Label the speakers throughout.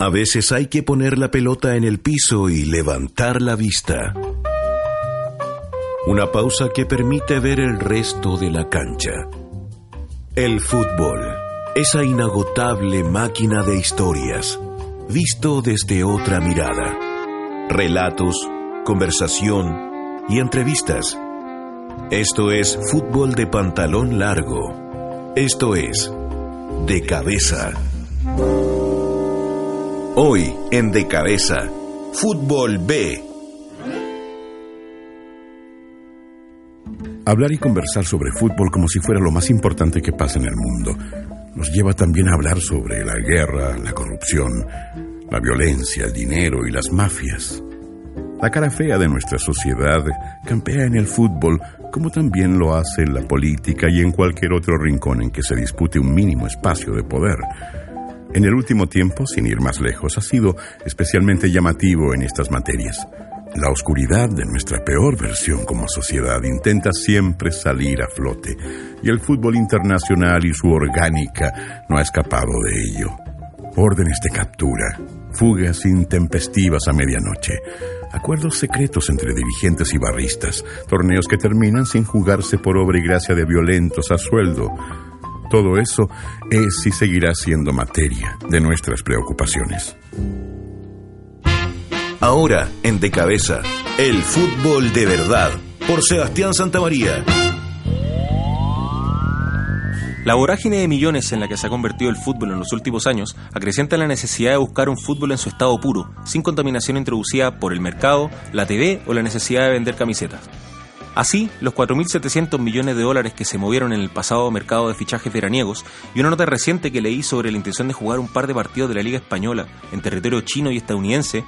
Speaker 1: A veces hay que poner la pelota en el piso y levantar la vista. Una pausa que permite ver el resto de la cancha. El fútbol, esa inagotable máquina de historias, visto desde otra mirada. Relatos, conversación y entrevistas. Esto es fútbol de pantalón largo. Esto es de cabeza. Hoy en De Cabeza, Fútbol B.
Speaker 2: Hablar y conversar sobre fútbol como si fuera lo más importante que pasa en el mundo nos lleva también a hablar sobre la guerra, la corrupción, la violencia, el dinero y las mafias. La cara fea de nuestra sociedad campea en el fútbol como también lo hace en la política y en cualquier otro rincón en que se dispute un mínimo espacio de poder. En el último tiempo, sin ir más lejos, ha sido especialmente llamativo en estas materias. La oscuridad de nuestra peor versión como sociedad intenta siempre salir a flote, y el fútbol internacional y su orgánica no ha escapado de ello. Órdenes de captura, fugas intempestivas a medianoche, acuerdos secretos entre dirigentes y barristas, torneos que terminan sin jugarse por obra y gracia de violentos a sueldo. Todo eso es y seguirá siendo materia de nuestras preocupaciones.
Speaker 1: Ahora, en De Cabeza, el fútbol de verdad, por Sebastián Santamaría.
Speaker 3: La vorágine de millones en la que se ha convertido el fútbol en los últimos años acrecienta la necesidad de buscar un fútbol en su estado puro, sin contaminación introducida por el mercado, la TV o la necesidad de vender camisetas. Así, los 4.700 millones de dólares que se movieron en el pasado mercado de fichajes veraniegos y una nota reciente que leí sobre la intención de jugar un par de partidos de la Liga Española en territorio chino y estadounidense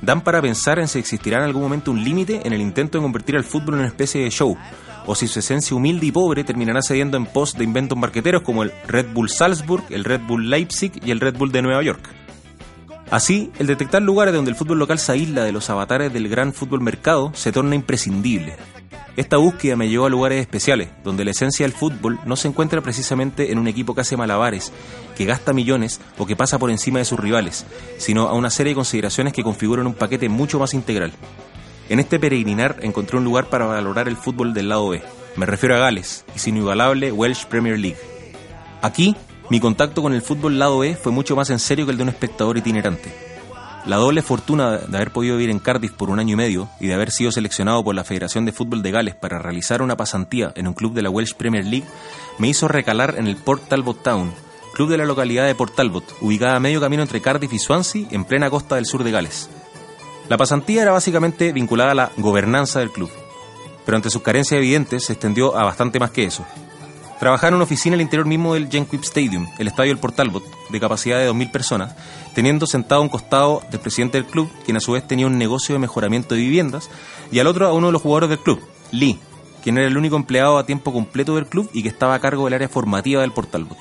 Speaker 3: dan para pensar en si existirá en algún momento un límite en el intento de convertir al fútbol en una especie de show, o si su esencia humilde y pobre terminará cediendo en pos de inventos marqueteros como el Red Bull Salzburg, el Red Bull Leipzig y el Red Bull de Nueva York. Así, el detectar lugares donde el fútbol local se aísla de los avatares del gran fútbol mercado se torna imprescindible. Esta búsqueda me llevó a lugares especiales, donde la esencia del fútbol no se encuentra precisamente en un equipo que hace malabares, que gasta millones o que pasa por encima de sus rivales, sino a una serie de consideraciones que configuran un paquete mucho más integral. En este peregrinar encontré un lugar para valorar el fútbol del lado B. Me refiero a Gales y su inigualable Welsh Premier League. Aquí, mi contacto con el fútbol lado B fue mucho más en serio que el de un espectador itinerante. La doble fortuna de haber podido vivir en Cardiff por un año y medio y de haber sido seleccionado por la Federación de Fútbol de Gales para realizar una pasantía en un club de la Welsh Premier League me hizo recalar en el Port Talbot Town, club de la localidad de Port Talbot, ubicada a medio camino entre Cardiff y Swansea, en plena costa del sur de Gales. La pasantía era básicamente vinculada a la gobernanza del club, pero ante sus carencias evidentes se extendió a bastante más que eso. Trabajaba en una oficina al interior mismo del Genquip Stadium, el estadio del Port Talbot, de capacidad de 2.000 personas, teniendo sentado a un costado del presidente del club, quien a su vez tenía un negocio de mejoramiento de viviendas, y al otro a uno de los jugadores del club, Lee, quien era el único empleado a tiempo completo del club y que estaba a cargo del área formativa del Port Talbot.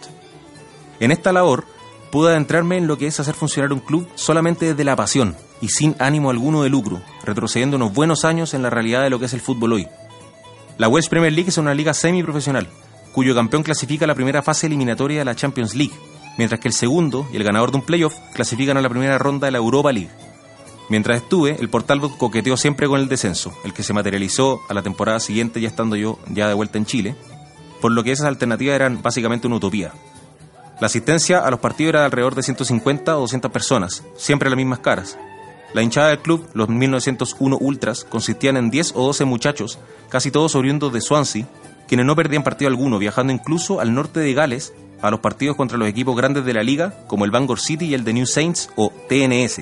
Speaker 3: En esta labor, pude adentrarme en lo que es hacer funcionar un club solamente desde la pasión y sin ánimo alguno de lucro, retrocediendo unos buenos años en la realidad de lo que es el fútbol hoy. La West Premier League es una liga semiprofesional, cuyo campeón clasifica a la primera fase eliminatoria de la Champions League, mientras que el segundo y el ganador de un playoff clasifican a la primera ronda de la Europa League. Mientras estuve, el Portalbot coqueteó siempre con el descenso, el que se materializó a la temporada siguiente ya estando yo ya de vuelta en Chile, por lo que esas alternativas eran básicamente una utopía. La asistencia a los partidos era de alrededor de 150 o 200 personas, siempre las mismas caras. La hinchada del club, los 1901 Ultras, consistían en 10 o 12 muchachos, casi todos oriundos de Swansea, quienes no perdían partido alguno, viajando incluso al norte de Gales a los partidos contra los equipos grandes de la liga, como el Bangor City y el de New Saints o TNS.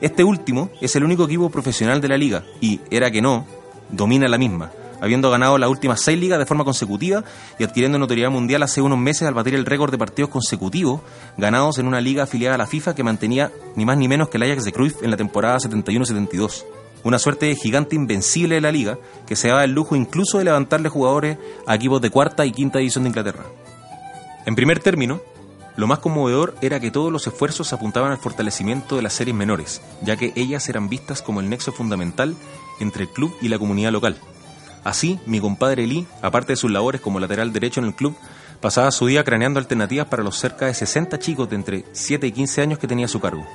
Speaker 3: Este último es el único equipo profesional de la liga y, era que no, domina la misma, habiendo ganado las últimas seis ligas de forma consecutiva y adquiriendo notoriedad mundial hace unos meses al batir el récord de partidos consecutivos ganados en una liga afiliada a la FIFA que mantenía ni más ni menos que el Ajax de Cruyff en la temporada 71-72. Una suerte de gigante invencible de la liga que se daba el lujo incluso de levantarle jugadores a equipos de cuarta y quinta división de Inglaterra. En primer término, lo más conmovedor era que todos los esfuerzos apuntaban al fortalecimiento de las series menores, ya que ellas eran vistas como el nexo fundamental entre el club y la comunidad local. Así, mi compadre Lee, aparte de sus labores como lateral derecho en el club, pasaba su día craneando alternativas para los cerca de 60 chicos de entre 7 y 15 años que tenía a su cargo.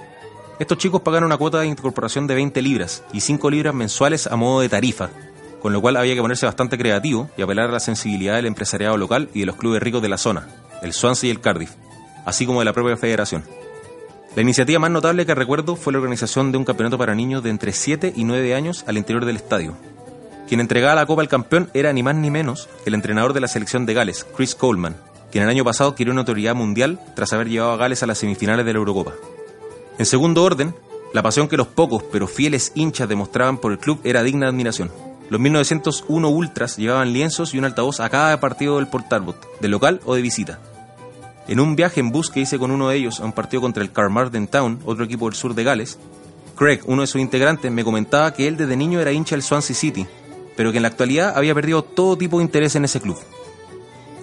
Speaker 3: Estos chicos pagan una cuota de incorporación de 20 libras y 5 libras mensuales a modo de tarifa, con lo cual había que ponerse bastante creativo y apelar a la sensibilidad del empresariado local y de los clubes ricos de la zona, el Swansea y el Cardiff, así como de la propia federación. La iniciativa más notable que recuerdo fue la organización de un campeonato para niños de entre 7 y 9 años al interior del estadio. Quien entregaba la copa al campeón era ni más ni menos el entrenador de la selección de Gales, Chris Coleman, quien el año pasado adquirió una autoridad mundial tras haber llevado a Gales a las semifinales de la Eurocopa. En segundo orden, la pasión que los pocos pero fieles hinchas demostraban por el club era digna de admiración. Los 1901 Ultras llevaban lienzos y un altavoz a cada partido del Port Talbot, de local o de visita. En un viaje en bus que hice con uno de ellos a un partido contra el Carmarthen Town, otro equipo del sur de Gales, Craig, uno de sus integrantes, me comentaba que él desde niño era hincha del Swansea City, pero que en la actualidad había perdido todo tipo de interés en ese club.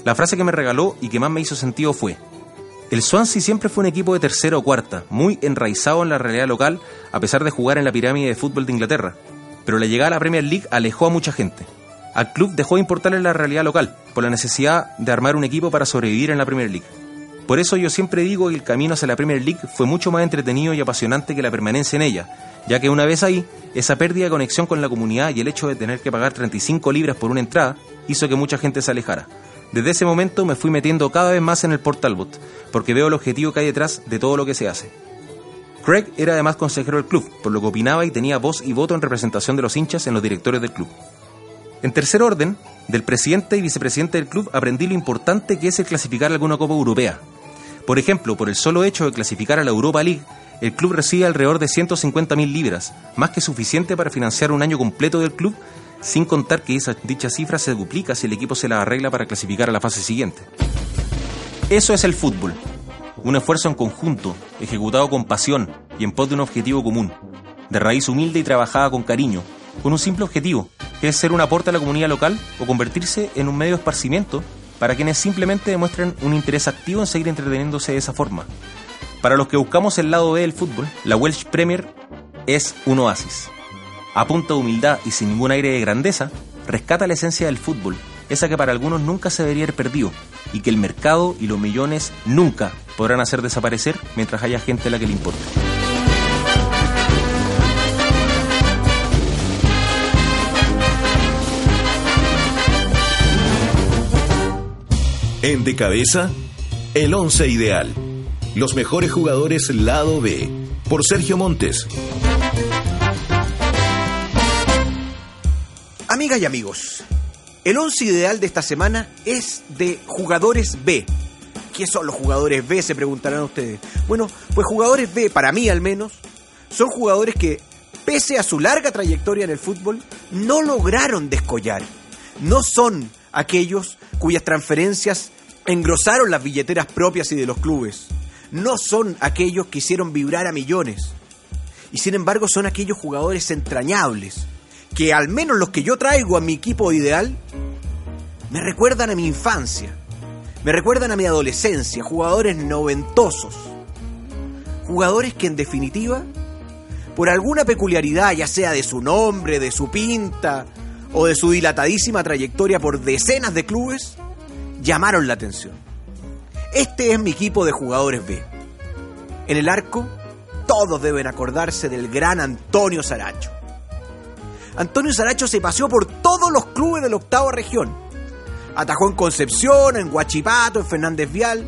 Speaker 3: La frase que me regaló y que más me hizo sentido fue, el Swansea siempre fue un equipo de tercera o cuarta, muy enraizado en la realidad local, a pesar de jugar en la pirámide de fútbol de Inglaterra. Pero la llegada a la Premier League alejó a mucha gente. Al club dejó de importarle la realidad local, por la necesidad de armar un equipo para sobrevivir en la Premier League. Por eso yo siempre digo que el camino hacia la Premier League fue mucho más entretenido y apasionante que la permanencia en ella, ya que una vez ahí, esa pérdida de conexión con la comunidad y el hecho de tener que pagar 35 libras por una entrada hizo que mucha gente se alejara. Desde ese momento me fui metiendo cada vez más en el Port Talbot, porque veo el objetivo que hay detrás de todo lo que se hace. Craig era además consejero del club, por lo que opinaba y tenía voz y voto en representación de los hinchas en los directores del club. En tercer orden, del presidente y vicepresidente del club aprendí lo importante que es el clasificar alguna Copa Europea. Por ejemplo, por el solo hecho de clasificar a la Europa League, el club recibe alrededor de 150.000 libras, más que suficiente para financiar un año completo del club sin contar que esa, dicha cifra se duplica si el equipo se la arregla para clasificar a la fase siguiente. Eso es el fútbol, un esfuerzo en conjunto, ejecutado con pasión y en pos de un objetivo común, de raíz humilde y trabajada con cariño, con un simple objetivo, que es ser un aporte a la comunidad local o convertirse en un medio de esparcimiento para quienes simplemente demuestren un interés activo en seguir entreteniéndose de esa forma. Para los que buscamos el lado B del fútbol, la Welsh Premier es un oasis a punta de humildad y sin ningún aire de grandeza, rescata la esencia del fútbol, esa que para algunos nunca se debería haber perdido y que el mercado y los millones nunca podrán hacer desaparecer mientras haya gente a la que le importe.
Speaker 1: En De Cabeza, el 11 ideal. Los mejores jugadores lado B. Por Sergio Montes.
Speaker 4: Amigas y amigos, el once ideal de esta semana es de jugadores B. ¿Qué son los jugadores B? Se preguntarán ustedes. Bueno, pues jugadores B, para mí al menos, son jugadores que, pese a su larga trayectoria en el fútbol, no lograron descollar. No son aquellos cuyas transferencias engrosaron las billeteras propias y de los clubes. No son aquellos que hicieron vibrar a millones. Y sin embargo son aquellos jugadores entrañables, que al menos los que yo traigo a mi equipo ideal, me recuerdan a mi infancia, me recuerdan a mi adolescencia, jugadores noventosos, jugadores que en definitiva, por alguna peculiaridad, ya sea de su nombre, de su pinta o de su dilatadísima trayectoria por decenas de clubes, llamaron la atención. Este es mi equipo de jugadores B. En el arco, todos deben acordarse del gran Antonio Saracho. Antonio Saracho se paseó por todos los clubes de la octava región. Atajó en Concepción, en Huachipato, en Fernández Vial.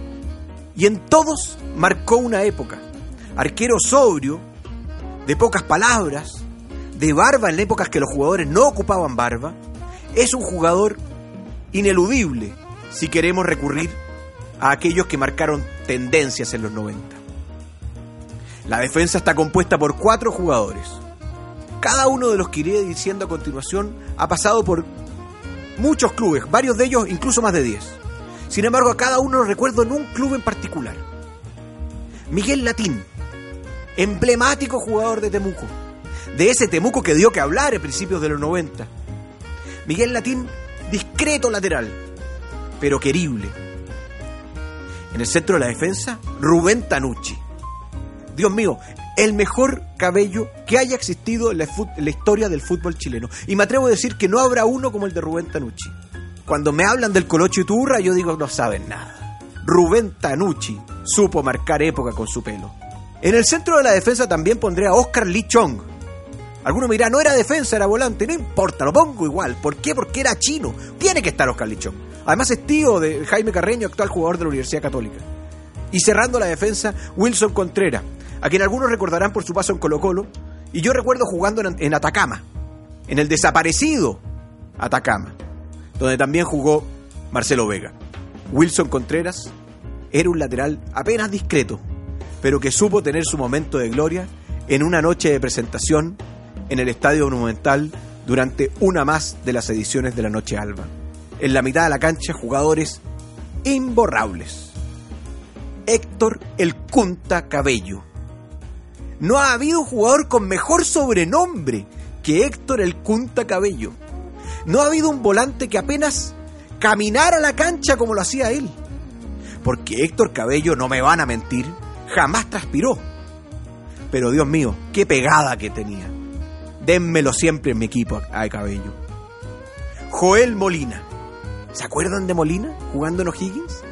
Speaker 4: Y en todos marcó una época. Arquero sobrio, de pocas palabras, de barba en épocas que los jugadores no ocupaban barba. Es un jugador ineludible si queremos recurrir a aquellos que marcaron tendencias en los 90. La defensa está compuesta por cuatro jugadores cada uno de los que iré diciendo a continuación ha pasado por muchos clubes, varios de ellos incluso más de 10. Sin embargo, a cada uno recuerdo en un club en particular. Miguel Latín, emblemático jugador de Temuco, de ese Temuco que dio que hablar a principios de los 90. Miguel Latín, discreto lateral, pero querible. En el centro de la defensa, Rubén Tanucci. Dios mío, el mejor cabello que haya existido en la, historia del fútbol chileno. Y me atrevo a decir que no habrá uno como el de Rubén Tanucci. Cuando me hablan del Colocho Turra, yo digo no saben nada. Rubén Tanucci supo marcar época con su pelo. En el centro de la defensa también pondré a Oscar Lee Chong. Alguno me dirá, no era defensa, era volante. No importa, lo pongo igual. ¿Por qué? Porque era chino. Tiene que estar Oscar Lee Chong. Además es tío de Jaime Carreño, actual jugador de la Universidad Católica. Y cerrando la defensa, Wilson Contreras, a quien algunos recordarán por su paso en Colo Colo. Y yo recuerdo jugando en, Atacama, en el desaparecido Atacama, donde también jugó Marcelo Vega. Wilson Contreras era un lateral apenas discreto, pero que supo tener su momento de gloria en una noche de presentación en el Estadio Monumental durante una más de las ediciones de la Noche Alba. En la mitad de la cancha, jugadores imborrables. Héctor El Cunta Cabello. No ha habido jugador con mejor sobrenombre que Héctor El Cunta Cabello. No ha habido un volante que apenas caminara la cancha como lo hacía él. Porque Héctor Cabello, no me van a mentir, jamás transpiró. Pero Dios mío, qué pegada que tenía. Dénmelo siempre en mi equipo a Cabello. Joel Molina. ¿Se acuerdan de Molina jugando en O'Higgins?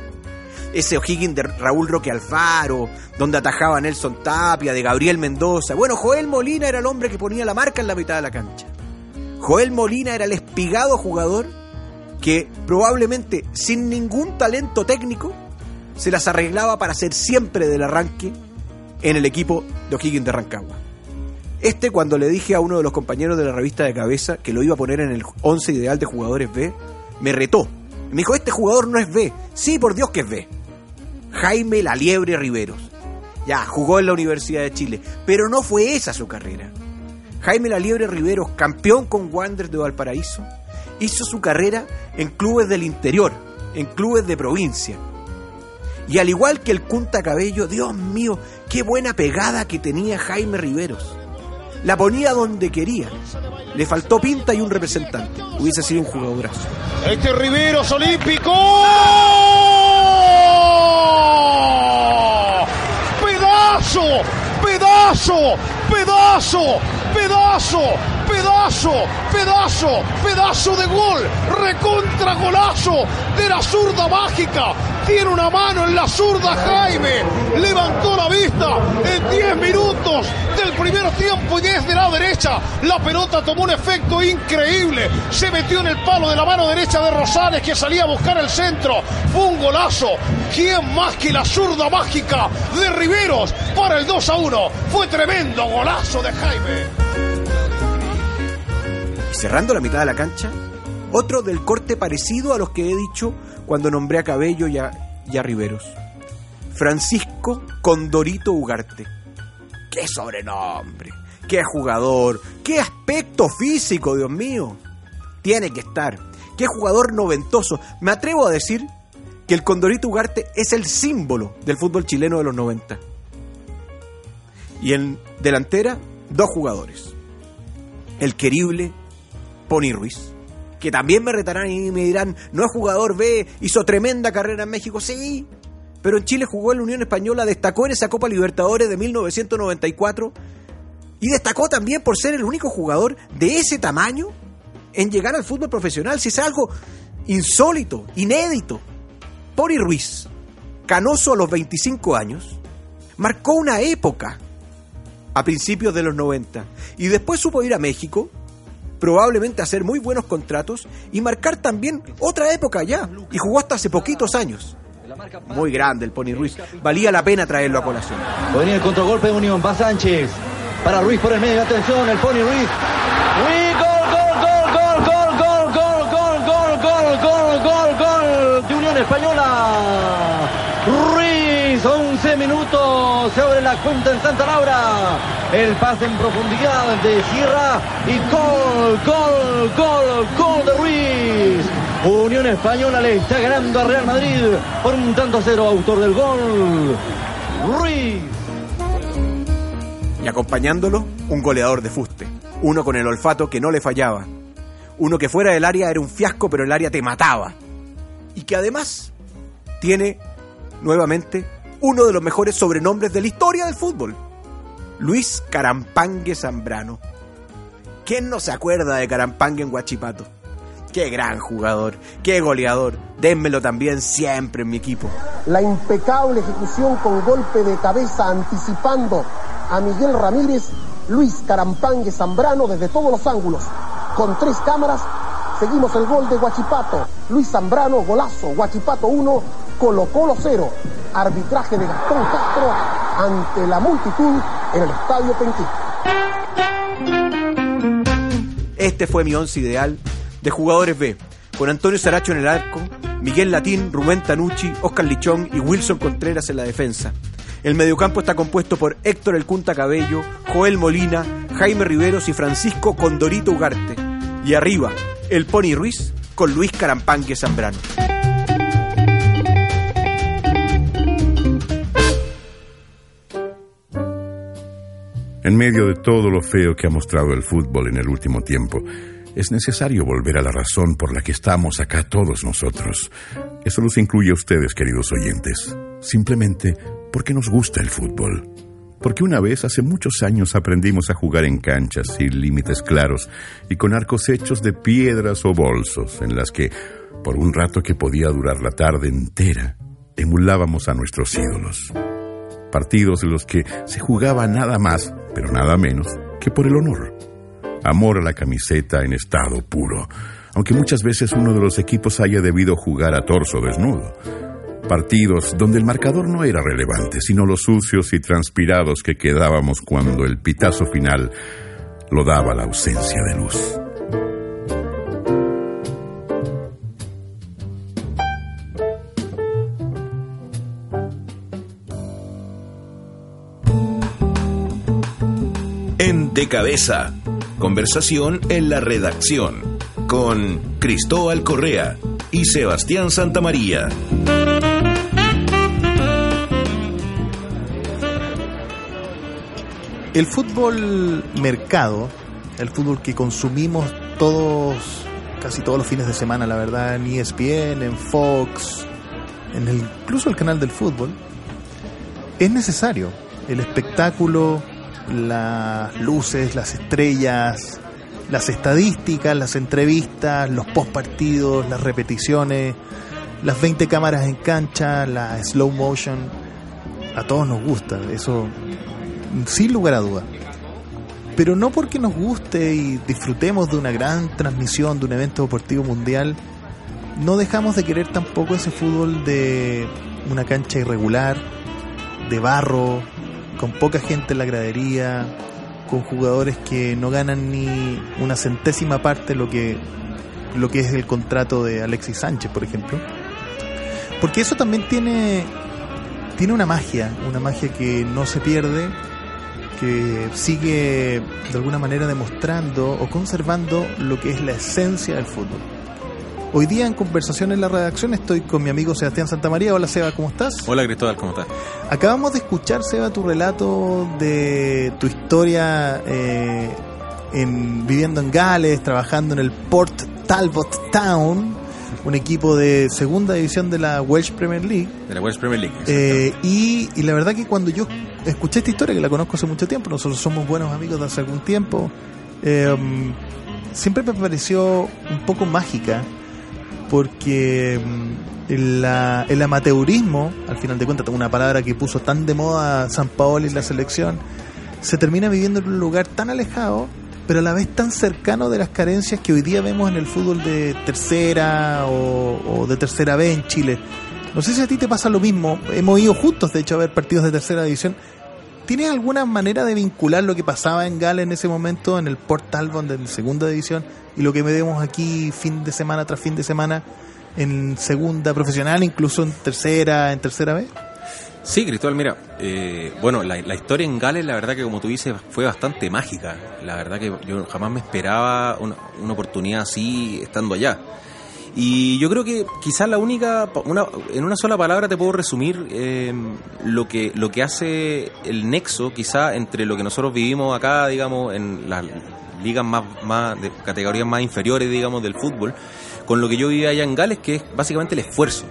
Speaker 4: Ese O'Higgins de Raúl Roque Alfaro, donde atajaba Nelson Tapia, de Gabriel Mendoza. Bueno, Joel Molina era el hombre que ponía la marca en la mitad de la cancha. Joel Molina era el espigado jugador que probablemente sin ningún talento técnico se las arreglaba para ser siempre del arranque en el equipo de O'Higgins de Rancagua. Este cuando le dije a uno de los compañeros de la revista de cabeza que lo iba a poner en el 11 ideal de jugadores B, me retó. Me dijo, este jugador no es B. Sí, por Dios que es B. Jaime La Liebre Riveros. Ya, jugó en la Universidad de Chile, pero no fue esa su carrera. Jaime La Liebre Riveros, campeón con Wanderers de Valparaíso, hizo su carrera en clubes del interior, en clubes de provincia. Y al igual que el Cunta Cabello, Dios mío, qué buena pegada que tenía Jaime Riveros. La ponía donde quería. Le faltó pinta y un representante. Hubiese sido un jugadorazo.
Speaker 5: Este Riveros olímpico. Pedazo, pedazo, pedazo, pedazo, pedazo, pedazo, de gol, recontra golazo de la zurda mágica. Tiene una mano en la zurda Jaime, levantó la vista en 10 minutos del primer tiempo y desde la derecha la pelota tomó un efecto increíble. Se metió en el palo de la mano derecha de Rosales que salía a buscar el centro. Fue un golazo. ¿Quién más que la zurda mágica de Riveros para el 2 a 1? Fue tremendo golazo de Jaime.
Speaker 4: Cerrando la mitad de la cancha, otro del corte parecido a los que he dicho cuando nombré a Cabello y a, y a Riveros. Francisco Condorito Ugarte. ¡Qué sobrenombre! ¡Qué jugador! ¡Qué aspecto físico, Dios mío! Tiene que estar. ¡Qué jugador noventoso! Me atrevo a decir que el Condorito Ugarte es el símbolo del fútbol chileno de los 90. Y en delantera, dos jugadores. El querible Pony Ruiz, que también me retarán y me dirán, no es jugador B, hizo tremenda carrera en México, sí, pero en Chile jugó en la Unión Española, destacó en esa Copa Libertadores de 1994 y destacó también por ser el único jugador de ese tamaño en llegar al fútbol profesional, si es algo insólito, inédito. Pony Ruiz, canoso a los 25 años, marcó una época a principios de los 90 y después supo ir a México, probablemente hacer muy buenos contratos y marcar también otra época allá y jugó hasta hace poquitos años. Muy grande el Pony Ruiz, valía la pena traerlo a colación.
Speaker 6: Venía el contragolpe de Unión, va Sánchez. Para Ruiz por el medio, atención, el Pony Ruiz. Ruiz, gol, gol, gol, gol, gol, gol, gol, gol, gol, gol, gol, gol de Unión Española. 11 minutos, se abre la cuenta en Santa Laura. El pase en profundidad de Sierra y gol, gol, gol, gol de Ruiz. Unión Española le está ganando a Real Madrid por un tanto a cero, autor del gol. Ruiz.
Speaker 4: Y acompañándolo, un goleador de fuste. Uno con el olfato que no le fallaba. Uno que fuera del área era un fiasco, pero el área te mataba. Y que además tiene, nuevamente, uno de los mejores sobrenombres de la historia del fútbol. Luis Carampangue Zambrano. ¿Quién no se acuerda de Carampangue en Guachipato? Qué gran jugador, qué goleador. Dénmelo también siempre en mi equipo.
Speaker 7: La impecable ejecución con golpe de cabeza anticipando a Miguel Ramírez, Luis Carampangue Zambrano desde todos los ángulos. Con tres cámaras seguimos el gol de Guachipato. Luis Zambrano, golazo. Guachipato 1, Colo Colo 0. Arbitraje de Gastón Castro ante la multitud en el Estadio Penquí.
Speaker 4: Este fue mi once ideal de jugadores B, con Antonio Saracho en el arco, Miguel Latín, Rubén Tanucci, Oscar Lichón y Wilson Contreras en la defensa. El mediocampo está compuesto por Héctor El Cunta Cabello, Joel Molina, Jaime Riveros y Francisco Condorito Ugarte. Y arriba, el Pony Ruiz con Luis Carampangue Zambrano.
Speaker 2: En medio de todo lo feo que ha mostrado el fútbol en el último tiempo, es necesario volver a la razón por la que estamos acá todos nosotros. Eso los incluye a ustedes, queridos oyentes. Simplemente porque nos gusta el fútbol. Porque una vez, hace muchos años, aprendimos a jugar en canchas sin límites claros y con arcos hechos de piedras o bolsos, en las que, por un rato que podía durar la tarde entera, emulábamos a nuestros ídolos. Partidos en los que se jugaba nada más, pero nada menos, que por el honor amor a la camiseta en estado puro, aunque muchas veces uno de los equipos haya debido jugar a torso desnudo. Partidos donde el marcador no era relevante, sino los sucios y transpirados que quedábamos cuando el pitazo final lo daba la ausencia de luz.
Speaker 1: En De Cabeza Conversación en la redacción con Cristóbal Correa y Sebastián Santamaría.
Speaker 8: El fútbol mercado, el fútbol que consumimos todos, casi todos los fines de semana, la verdad, en ESPN, en Fox, en el, incluso el canal del fútbol, es necesario. El espectáculo, las luces, las estrellas, las estadísticas, las entrevistas, los post partidos, las repeticiones, las 20 cámaras en cancha, la slow motion, a todos nos gusta, eso sin lugar a duda. Pero no porque nos guste y disfrutemos de una gran transmisión de un evento deportivo mundial, no dejamos de querer tampoco ese fútbol de una cancha irregular, de barro, con poca gente en la gradería, con jugadores que no ganan ni una centésima parte lo que lo que es el contrato de Alexis Sánchez, por ejemplo. Porque eso también tiene tiene una magia, una magia que no se pierde, que sigue de alguna manera demostrando o conservando lo que es la esencia del fútbol. Hoy día en conversación en la redacción estoy con mi amigo Sebastián Santamaría. Hola Seba, ¿cómo estás?
Speaker 3: Hola Cristóbal, ¿cómo estás?
Speaker 8: Acabamos de escuchar, Seba, tu relato de tu historia eh, en, viviendo en Gales, trabajando en el Port Talbot Town, un equipo de segunda división de la Welsh Premier League.
Speaker 3: De la Welsh Premier League.
Speaker 8: Eh, y, y la verdad que cuando yo escuché esta historia, que la conozco hace mucho tiempo, nosotros somos buenos amigos de hace algún tiempo, eh, siempre me pareció un poco mágica porque mm, el, la- el amateurismo, al final de cuentas, una palabra que puso tan de moda San Paolo y la selección, se termina viviendo en un lugar tan alejado, pero a la vez tan cercano de las carencias que hoy día vemos en el fútbol de tercera o, o de tercera B en Chile. No sé si a ti te pasa lo mismo. Hemos ido juntos, de hecho, a ver partidos de tercera división. ¿Tienes alguna manera de vincular lo que pasaba en Gales en ese momento, en el Port Talbot de segunda división, y lo que vemos aquí fin de semana tras fin de semana en segunda profesional, incluso en tercera, en tercera B?
Speaker 3: Sí, Cristóbal, mira, eh, bueno, la, la historia en Gales, la verdad que como tú dices, fue bastante mágica. La verdad que yo jamás me esperaba una, una oportunidad así estando allá. Y yo creo que quizás la única, una, en una sola palabra te puedo resumir eh, lo que lo que hace el nexo, quizás entre lo que nosotros vivimos acá, digamos, en las ligas más, más de categorías más inferiores, digamos, del fútbol, con lo que yo vivía allá en Gales, que es básicamente el esfuerzo.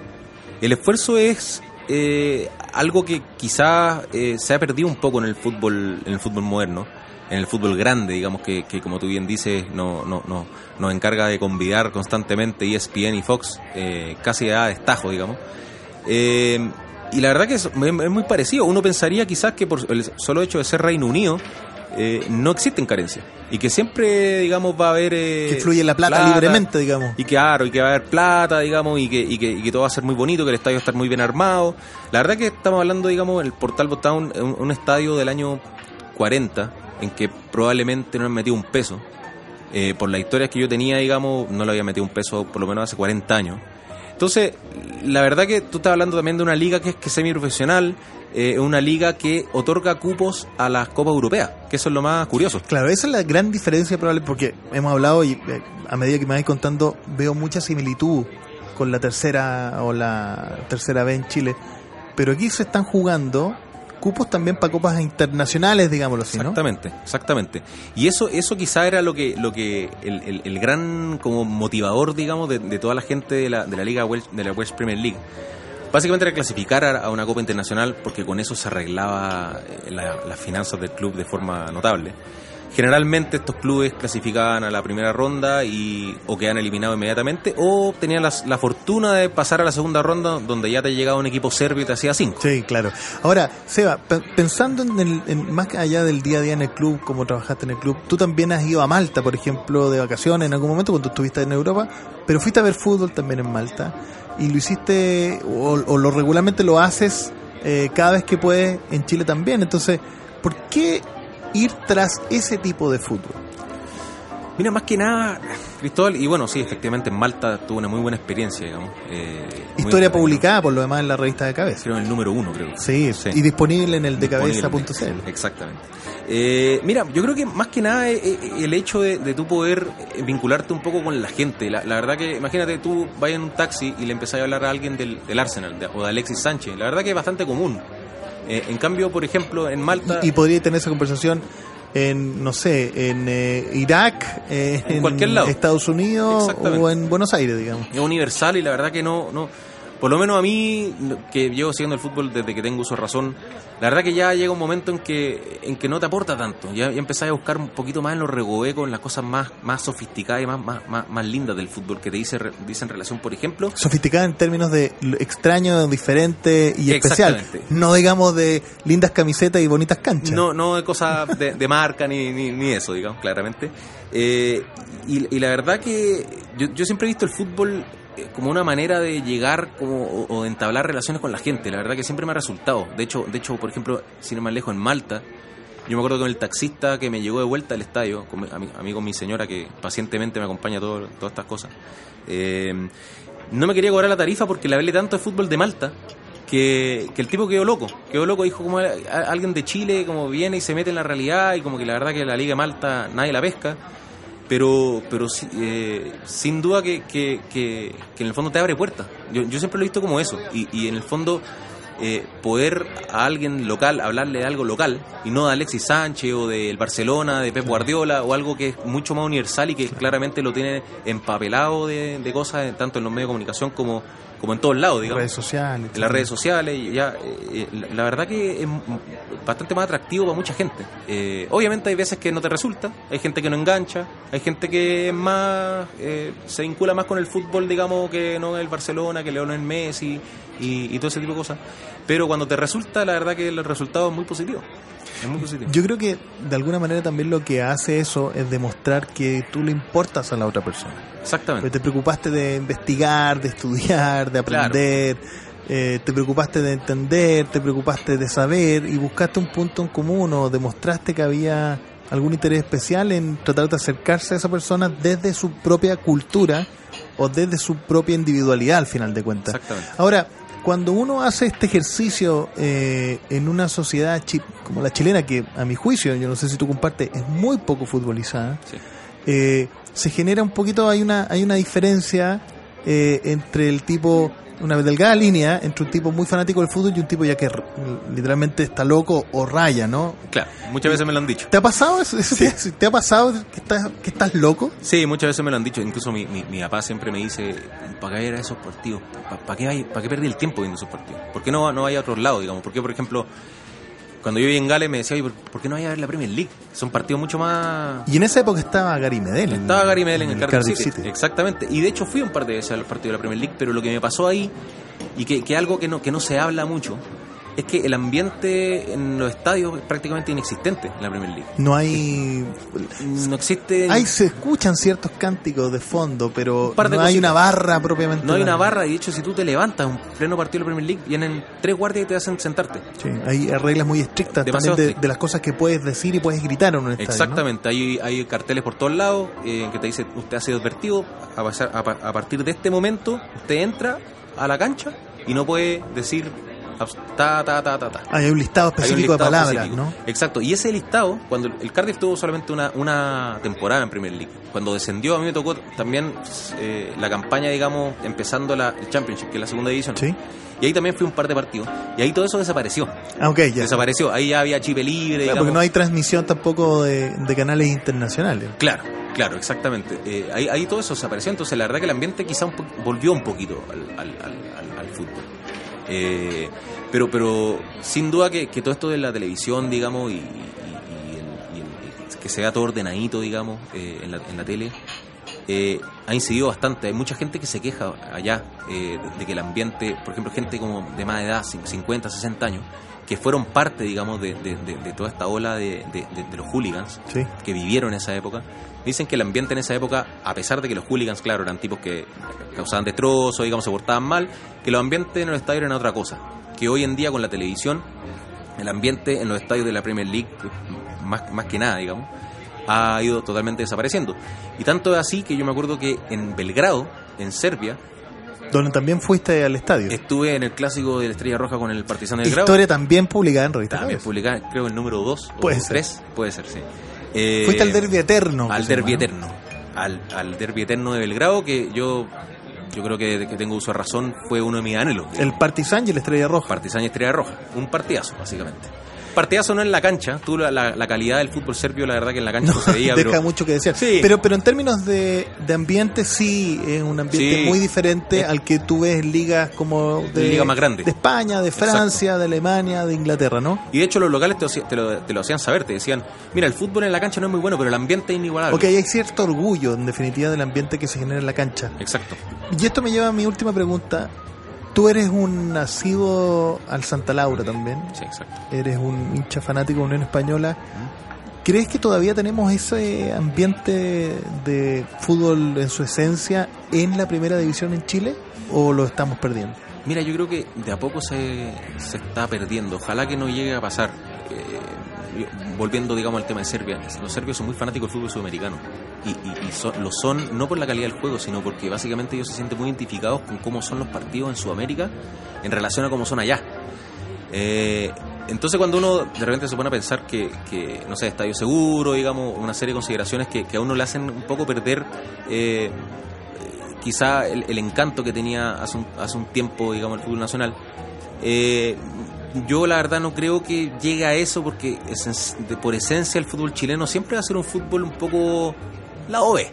Speaker 3: El esfuerzo es eh, algo que quizás eh, se ha perdido un poco en el fútbol, en el fútbol moderno, en el fútbol grande, digamos que, que como tú bien dices, no, no, no, nos encarga de convidar constantemente ESPN y Fox, eh, casi a destajo, digamos. Eh, y la verdad que es, es muy parecido. Uno pensaría quizás que por el solo hecho de ser Reino Unido, eh, no existen carencias y que siempre digamos va a haber eh,
Speaker 8: que fluye la plata, libremente digamos
Speaker 3: y que claro y que va a haber plata digamos y que, y que, y que todo va a ser muy bonito que el estadio va a estar muy bien armado la verdad que estamos hablando digamos el Portal Botown un, un estadio del año 40 en que probablemente no han metido un peso. Eh, por las historias que yo tenía digamos no le había metido un peso por lo menos hace 40 años. Entonces, la verdad que tú estás hablando también de una liga que es que semi-profesional, eh, una liga que otorga cupos a las Copas Europeas, que eso es lo más curioso.
Speaker 8: Claro, esa es la gran diferencia probable, porque hemos hablado y eh, a medida que me vais contando veo mucha similitud con la tercera o la tercera B en Chile, pero aquí se están jugando cupos también para copas internacionales, digámoslo así, ¿no?
Speaker 3: Exactamente, exactamente. Y eso, eso quizá era lo que, lo que el, el, el gran como motivador, digamos, de, de, toda la gente de la, de la Liga Welsh, de la Welsh Premier League. Básicamente era clasificar a, una copa internacional porque con eso se arreglaba eh, la, las finanzas del club de forma notable. Generalmente estos clubes clasificaban a la primera ronda y o quedan eliminados inmediatamente o tenían la, la, fortuna de pasar a la segunda ronda donde ya te llegaba un equipo serbio y te hacía cinco.
Speaker 8: Sí, claro. Ahora, Seba, pensando en, el, en más allá del día a día en el club, como trabajaste en el club, tú también has ido a Malta, por ejemplo, de vacaciones en algún momento cuando estuviste en Europa, pero fuiste a ver fútbol también en Malta y lo hiciste o, o lo regularmente lo haces eh, cada vez que puedes en Chile también. Entonces, ¿por qué ir tras ese tipo de fútbol?
Speaker 3: Mira, más que nada, Cristóbal, y bueno, sí, efectivamente en Malta tuvo una muy buena experiencia, digamos.
Speaker 8: Eh, Historia publicada, por lo demás, en la revista de Cabeza.
Speaker 3: Creo en el número uno, creo.
Speaker 8: Sí, sí. y disponible en el decabeza.cl.
Speaker 3: Exactamente. Eh, mira, yo creo que más que nada eh, el hecho de, de tú poder vincularte un poco con la gente. La, la, verdad que, imagínate, tú vayas en un taxi y le empezás a hablar a alguien del, del Arsenal de, o de Alexis Sánchez. La verdad que es bastante común. Eh, en cambio, por ejemplo, en Malta...
Speaker 8: Y, y podría tener esa conversación en, no sé, en eh, Irak, eh,
Speaker 3: en, cualquier lado.
Speaker 8: Estados Unidos o en Buenos Aires, digamos.
Speaker 3: Es universal y la verdad que no, no, por lo menos a mí, que llevo siguiendo el fútbol desde que tengo uso razón, la verdad que ya llega un momento en que, en que no te aporta tanto. Ya, ya empezás a buscar un poquito más en los regobecos, en las cosas más, más sofisticadas y más, más, más, más lindas del fútbol que te dice, dice en relación, por ejemplo.
Speaker 8: Sofisticada en términos de extraño, diferente y especial. No digamos de lindas camisetas y bonitas canchas.
Speaker 3: No, no de cosas de, de marca ni, ni, ni, eso, digamos, claramente. Eh, y, y, la verdad que yo, yo siempre he visto el fútbol como una manera de llegar como, o, de entablar relaciones con la gente. La verdad que siempre me ha resultado. De hecho, de hecho por ejemplo, sin ir más lejos, en Malta, yo me acuerdo con el taxista que me llegó de vuelta al estadio, con, a, a mí con mi señora que pacientemente me acompaña a todo, todas estas cosas, eh, no me quería cobrar la tarifa porque le hablé tanto de fútbol de Malta que, el tipo quedó loco, quedó loco, dijo como alguien de Chile como viene y se mete en la realidad y como que la verdad que la Liga de Malta nadie la pesca pero pero eh, sin duda que, que, que, en el fondo te abre puertas. Yo, yo siempre lo he visto como eso. Y, y en el fondo eh, poder a alguien local hablarle de algo local y no de Alexis Sánchez o del Barcelona, de Pep Guardiola o algo que es mucho más universal y que claramente lo tiene empapelado de, de cosas tanto en los medios de comunicación como como en todos lados, digamos.
Speaker 8: Redes sociales.
Speaker 3: En las redes sociales, y ya, eh, la verdad que es bastante más atractivo para mucha gente. Eh, obviamente hay veces que no te resulta, hay gente que no engancha, hay gente que es más, eh, se vincula más con el fútbol, digamos, que no el Barcelona, que Leonel Messi y, y todo ese tipo de cosas. Pero cuando te resulta, la verdad que el resultado es muy positivo. Es muy positivo.
Speaker 8: Yo creo que de alguna manera también lo que hace eso es demostrar que tú le importas a la otra persona.
Speaker 3: Exactamente.
Speaker 8: Porque te preocupaste de investigar, de estudiar, de aprender, claro. eh, te preocupaste de entender, te preocupaste de saber y buscaste un punto en común o demostraste que había algún interés especial en tratar de acercarse a esa persona desde su propia cultura o desde su propia individualidad al final de cuentas.
Speaker 3: Exactamente.
Speaker 8: Ahora, cuando uno hace este ejercicio eh, en una sociedad como la chilena, que a mi juicio, yo no sé si tú compartes, es muy poco futbolizada,
Speaker 3: sí.
Speaker 8: eh, se genera un poquito, hay una, hay una diferencia eh, entre el tipo una delgada línea entre un tipo muy fanático del fútbol y un tipo ya que literalmente está loco o raya, ¿no?
Speaker 3: Claro, muchas veces me lo han dicho.
Speaker 8: ¿Te ha pasado eso? te, ha pasado que estás, que estás loco?
Speaker 3: Sí, muchas veces me lo han dicho. Incluso mi, mi, mi papá siempre me dice, ¿para qué ir a esos partidos? ¿Para qué, hay- pa' qué perdí el tiempo viendo esos partidos? ¿Por qué no, no vaya a otros lados, digamos? ¿Por qué, por ejemplo, cuando yo vivía en Gales me decía, oye, ¿por, qué no vaya a ver la Premier League? Son partidos mucho más...
Speaker 8: Y en esa época estaba Gary Medel.
Speaker 3: Estaba Gary Medel en el
Speaker 8: el
Speaker 3: Cardiff City. Exactamente. Y de hecho fui un par de veces al partido de la Premier League, pero lo que me pasó ahí, y que, que algo que no, que no se habla mucho, es que el ambiente en los estadios es prácticamente inexistente en la Premier League.
Speaker 8: No hay...
Speaker 3: No existe...
Speaker 8: Ahí se escuchan ciertos cánticos de fondo, pero
Speaker 3: Un par de
Speaker 8: no hay una barra propiamente.
Speaker 3: No hay una barra, y de hecho si tú te levantas en pleno partido de la Premier League, vienen tres guardias y te hacen sentarte.
Speaker 8: Sí, hay reglas muy estrictas
Speaker 3: Demasiado
Speaker 8: también de, las cosas que puedes decir y puedes gritar en un estadio. ¿no?
Speaker 3: Exactamente, hay, hay carteles por todos lados eh, que te dicen, usted ha sido advertido, a, pasar- a pa- a partir de este momento, usted entra a la cancha y no puede decir ta, ta, ta, ta, ta.
Speaker 8: Hay un listado
Speaker 3: un
Speaker 8: específico de palabras,
Speaker 3: específico.
Speaker 8: ¿no?
Speaker 3: Exacto, y ese listado, cuando el Cardiff tuvo solamente una, una temporada en Premier League, cuando descendió a mí me tocó también eh, la campaña, digamos, empezando la el Championship, que es la segunda división.
Speaker 8: Sí.
Speaker 3: Y ahí también fui un par de partidos. Y ahí todo eso desapareció.
Speaker 8: Ah, ok, ya.
Speaker 3: Desapareció. Ahí ya había chipe libre.
Speaker 8: Claro, porque no hay transmisión tampoco de, de canales internacionales.
Speaker 3: Claro, claro, exactamente. Eh, ahí, ahí todo eso desapareció. Entonces, la verdad que el ambiente quizá un po- volvió un poquito al, al- al- al- al fútbol. Eh, pero, pero sin duda que, que todo esto de la televisión, digamos, y, y- y el- y el- que sea todo ordenadito, digamos, eh, en, la, tele, eh, ha incidido bastante. Hay mucha gente que se queja allá eh, de, de que el ambiente, por ejemplo, gente como de más edad, cin- 50, 60 años, que fueron parte, digamos, de, de- de- de toda esta ola de, los hooligans,
Speaker 8: Sí.
Speaker 3: que vivieron esa época, dicen que el ambiente en esa época, a pesar de que los hooligans, claro, eran tipos que causaban destrozos, digamos, se portaban mal, que los ambientes en los estadios eran otra cosa. Que hoy en día con la televisión, el ambiente en los estadios de la Premier League, más, más que nada, digamos, ha ido totalmente desapareciendo. Y tanto es así que yo me acuerdo que en Belgrado, en Serbia,
Speaker 8: Donde también fuiste al estadio.
Speaker 3: estuve en el clásico de la Estrella Roja con el Partizan de Belgrado.
Speaker 8: Historia también publicada en revista.
Speaker 3: También publicada, creo, el número 2 o
Speaker 8: Puede ser.
Speaker 3: 3, puede ser, sí. Eh,
Speaker 8: Fuiste al derbi eterno.
Speaker 3: al derbi eterno. Al, al derbi eterno de Belgrado, que yo yo creo que tengo uso de razón fue uno de mis anhelos.
Speaker 8: El Partizan y la Estrella Roja.
Speaker 3: Partizan y Estrella Roja. Un partidazo, básicamente. Partidazo no en la cancha. Tú, la, la- la calidad del fútbol serbio, la verdad que en la cancha no, se veía,
Speaker 8: deja
Speaker 3: pero
Speaker 8: mucho que decir.
Speaker 3: Sí.
Speaker 8: Pero, pero en términos de, de ambiente, sí, es un ambiente
Speaker 3: Sí.
Speaker 8: muy diferente
Speaker 3: Es-
Speaker 8: al que tú ves en ligas como de,
Speaker 3: Liga más grande.
Speaker 8: de España, de Francia, de Alemania, de Inglaterra, ¿no?
Speaker 3: Y de hecho los locales te, lo- te lo, te lo hacían saber, te decían, mira, el fútbol en la cancha no es muy bueno, pero el ambiente es inigualable.
Speaker 8: Ok, hay cierto orgullo, en definitiva, del ambiente que se genera en la cancha.
Speaker 3: Exacto.
Speaker 8: Y esto me lleva a mi última pregunta. Tú eres un nacido al Santa Laura también.
Speaker 3: Sí, exacto.
Speaker 8: Eres un hincha fanático de Unión Española. ¿Crees que todavía tenemos ese ambiente de fútbol en su esencia en la primera división en Chile? ¿O lo estamos perdiendo?
Speaker 3: Mira, yo creo que de a poco se, se está perdiendo. Ojalá que no llegue a pasar. Eh, volviendo, digamos, al tema de Serbia. Los serbios son muy fanáticos del fútbol sudamericano. Y, y- son- lo son no por la calidad del juego, sino porque básicamente ellos se sienten muy identificados con cómo son los partidos en Sudamérica en relación a cómo son allá. Eh, entonces cuando uno de repente se pone a pensar que, no sé, estadio seguro, digamos, una serie de consideraciones que, que a uno le hacen un poco perder eh, quizá el, encanto que tenía hace un, hace un tiempo, digamos, el fútbol nacional. Eh, yo la verdad no creo que llegue a eso porque de- por esencia el fútbol chileno siempre va a ser un fútbol un poco la OE.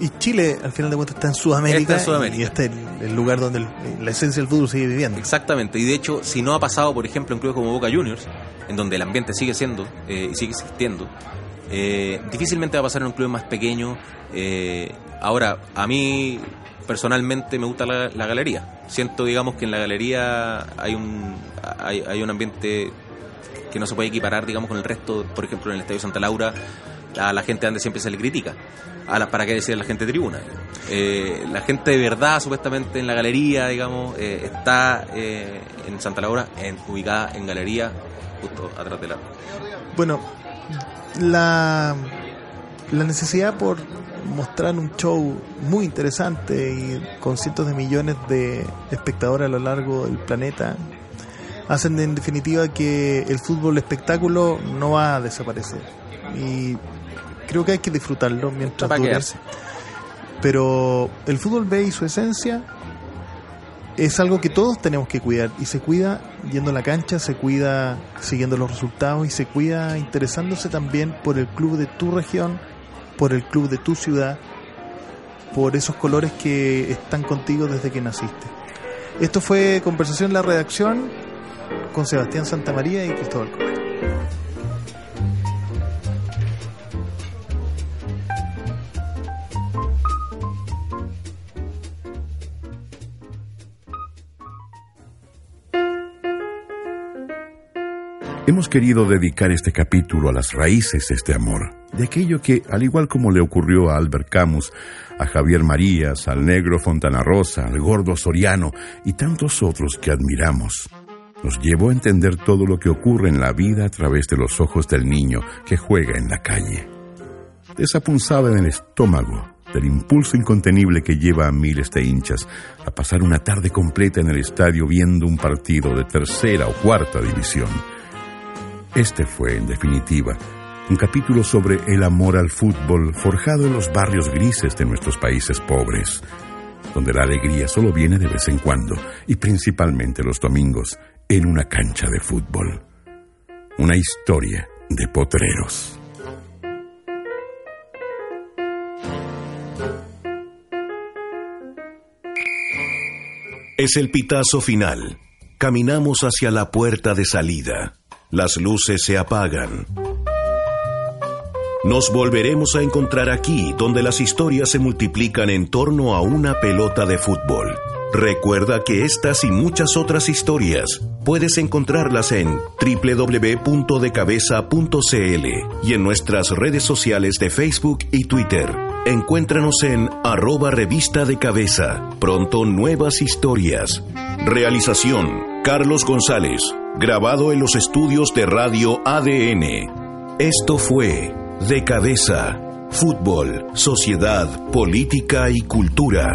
Speaker 8: Y Chile, al final de cuentas, está en Sudamérica.
Speaker 3: Está en Sudamérica.
Speaker 8: Y este es el, el lugar donde el- la esencia del fútbol sigue viviendo.
Speaker 3: Exactamente, y de hecho, si no ha pasado, por ejemplo, en clubes como Boca Juniors, en donde el ambiente sigue siendo eh, y sigue existiendo, eh, difícilmente va a pasar en un club más pequeño. eh, ahora, a mí personalmente me gusta la, galería. Siento, digamos, que en la galería hay un, hay, hay un ambiente que no se puede equiparar, digamos, con el resto. Por ejemplo, en el Estadio Santa Laura, a la gente donde siempre se le critica. A la, ¿Para qué decir la gente de tribuna? Eh, la gente de verdad, supuestamente, en la galería, digamos, eh, está eh, en Santa Laura, en, ubicada en galería, justo atrás de la...
Speaker 8: Bueno, la, la necesidad por mostrar un show muy interesante y con cientos de millones de espectadores a lo largo del planeta hacen en definitiva que el fútbol espectáculo no va a desaparecer. Y creo que hay que disfrutarlo mientras dure. Pero el fútbol B y su esencia es algo que todos tenemos que cuidar y se cuida yendo a la cancha, se cuida siguiendo los resultados y se cuida interesándose también por el club de tu región, por el club de tu ciudad, por esos colores que están contigo desde que naciste. Esto fue Conversación en la Redacción con Sebastián Santamaría y Cristóbal Correa.
Speaker 2: Hemos querido dedicar este capítulo a las raíces de este amor, aquello que, al igual como le ocurrió a Albert Camus, a Javier Marías, al negro Fontana Rosa, al gordo Soriano y tantos otros que admiramos, nos llevó a entender todo lo que ocurre en la vida a través de los ojos del niño que juega en la calle. Esa punzada en el estómago, del impulso incontenible que lleva a miles de hinchas a pasar una tarde completa en el estadio viendo un partido de tercera o cuarta división este fue, en definitiva, un capítulo sobre el amor al fútbol forjado en los barrios grises de nuestros países pobres, donde la alegría solo viene de vez en cuando y principalmente los domingos en una cancha de fútbol. Una historia de potreros.
Speaker 1: Es el pitazo final. Caminamos hacia la puerta de salida. Las luces se apagan. Nos volveremos a encontrar aquí, donde las historias se multiplican en torno a una pelota de fútbol. Recuerda que estas y muchas otras historias puedes encontrarlas en www.decabeza.cl y en nuestras redes sociales de Facebook y Twitter. Encuéntranos en arroba revista de cabeza. Pronto nuevas historias. Realización Carlos González grabado en los estudios de Radio ADN. Esto fue De Cabeza, Fútbol, Sociedad, Política y Cultura.